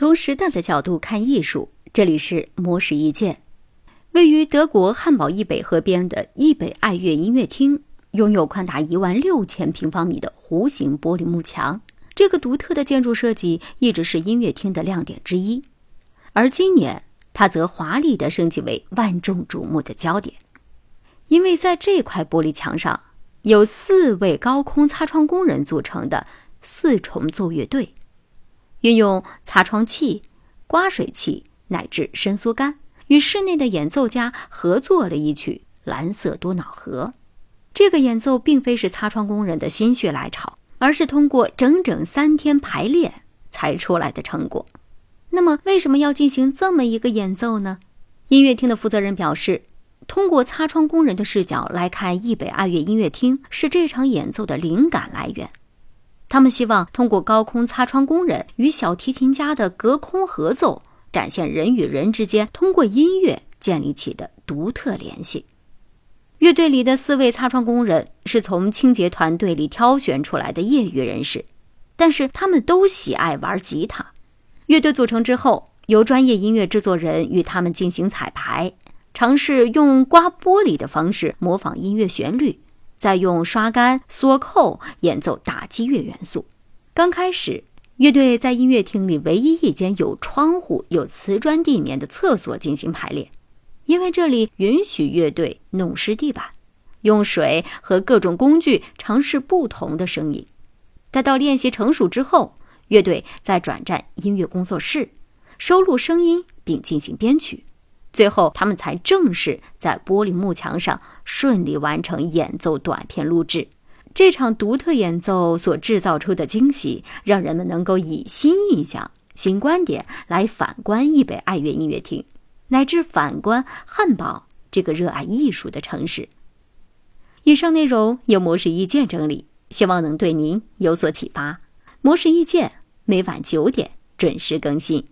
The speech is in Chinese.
从时代的角度看艺术，这里是魔石意见。位于德国汉堡易北河边的易北爱乐音乐厅，拥有宽达一万六千平方米的弧形玻璃幕墙。这个独特的建筑设计一直是音乐厅的亮点之一，而今年它则华丽地升级为万众瞩目的焦点，因为在这块玻璃墙上有四位高空擦窗工人组成的四重奏乐队，运用擦窗器、刮水器乃至伸缩杆。与室内的演奏家合作了一曲《蓝色多瑙河》。这个演奏并非是擦窗工人的心血来潮，而是通过整整三天排练才出来的成果。那么，为什么要进行这么一个演奏呢？音乐厅的负责人表示，通过擦窗工人的视角来看易北爱乐音乐厅是这场演奏的灵感来源。他们希望通过高空擦窗工人与小提琴家的隔空合奏。展现人与人之间通过音乐建立起的独特联系。乐队里的四位擦窗工人是从清洁团队里挑选出来的业余人士，但是他们都喜爱玩吉他。乐队组成之后，由专业音乐制作人与他们进行彩排，尝试用刮玻璃的方式模仿音乐旋律，再用刷杆、锁扣演奏打击乐元素。刚开始。乐队在音乐厅里唯一一间有窗户、有瓷砖地面的厕所进行排练，因为这里允许乐队弄湿地板，用水和各种工具尝试不同的声音。待到练习成熟之后，乐队再转战音乐工作室，收录声音并进行编曲，最后他们才正式在玻璃幕墙上顺利完成演奏短片录制。这场独特演奏所制造出的惊喜，让人们能够以新印象、新观点来反观易北爱乐音乐厅，乃至反观汉堡这个热爱艺术的城市。以上内容由模式意见整理，希望能对您有所启发。模式意见每晚九点准时更新。